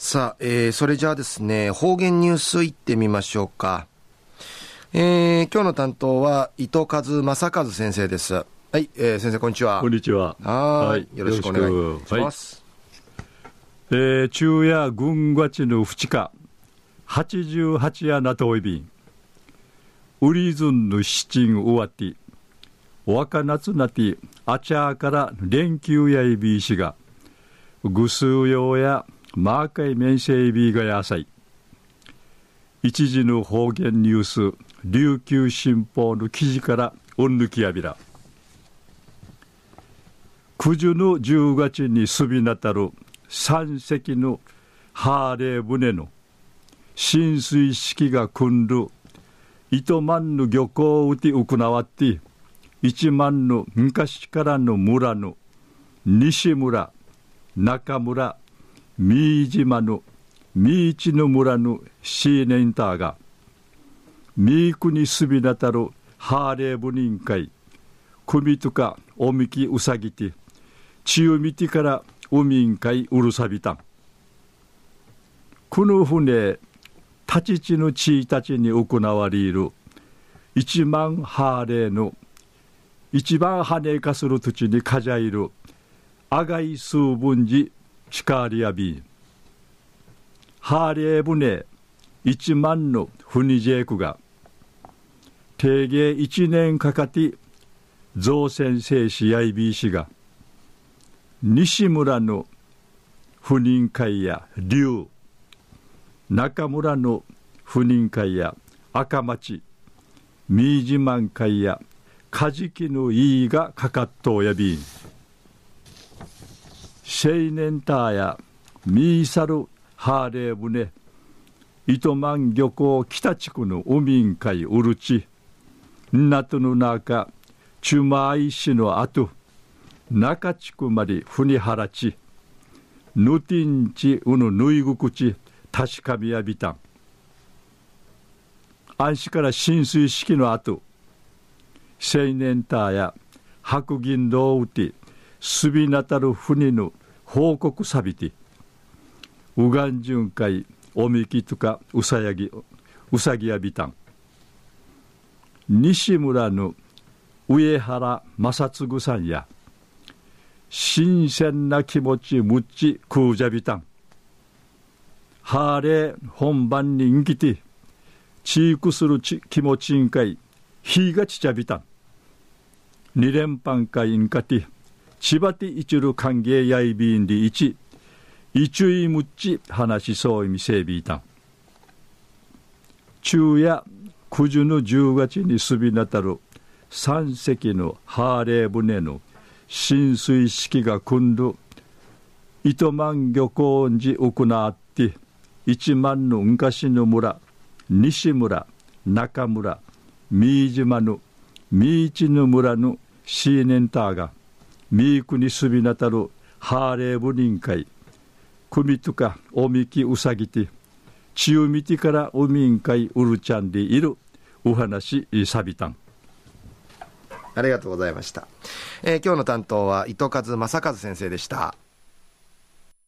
さあ、えー、それじゃあですね、方言ニュースいってみましょうか。えー、今日の担当は伊藤和正和先生です。はい、えー、先生こんにちは。こんにちは。はい、よろしくお願いします。はい、えー、昼夜軍月の二日、八十八夜なといびん。ウリズンの七人終わって、若夏なて、あちゃから連休やいびいしが、ぐすうようや、マーカイメンセイビーがやさい。一時の方言ニュース、琉球新報の記事からうんぬきやびら九十の十月にすびなたる三隻のハーレー船の浸水式が組んる糸満の漁港をて行わって一万の昔からの村の西村中村三島の三市の村のシーネンターがミークにすびなたるハーレー部人会組とかおみきうさぎてちゆみてからうみん会うるさびたん。この船立ち地の地たちに行われる一万ハーレーの一番羽化する土地にかじゃいるあがい数分寺しかりやびハーレー船一万の船ジェクが定芸一年かかって造船製紙やいびいしが西村の不妊会や龍中村の不妊会や赤町三島会やカジキのいいがかかっとおやびん。青年ターやミーサルハーレー船糸満漁港北地区の海ん会うるちなとの中、チュマイ市の後、中地区までふにはらち、ぬてんちうぬぬいぐくち、確かみやびたん。安市から浸水式の後、青年ターや白銀道うて、すびなたる船の報告さびて、うがんじゅんかい、おみきとかうさやぎ、うさぎやびたん。西村の上原正嗣さんや新鮮な気持ちむっち空じゃびたんハーレー本番にんきてチークするち気持ちんかいひがちちゃびたん二連番会んかて千葉ていちる歓迎やいびんでいちいむっち話しそういみせびいたん。昼夜九十の十月にすびなたる三隻のハーレー船の浸水式が組んる糸満漁港に行って一万の昔の村西村中村三島の三市の村のシーネンター。がミークにすびなたるハーレーブ人会。組とかおみきうさぎて血を見てからおみんかいうるちゃんでいる。お話さびたん。ありがとうございました、えー、今日の担当は糸数正和先生でした。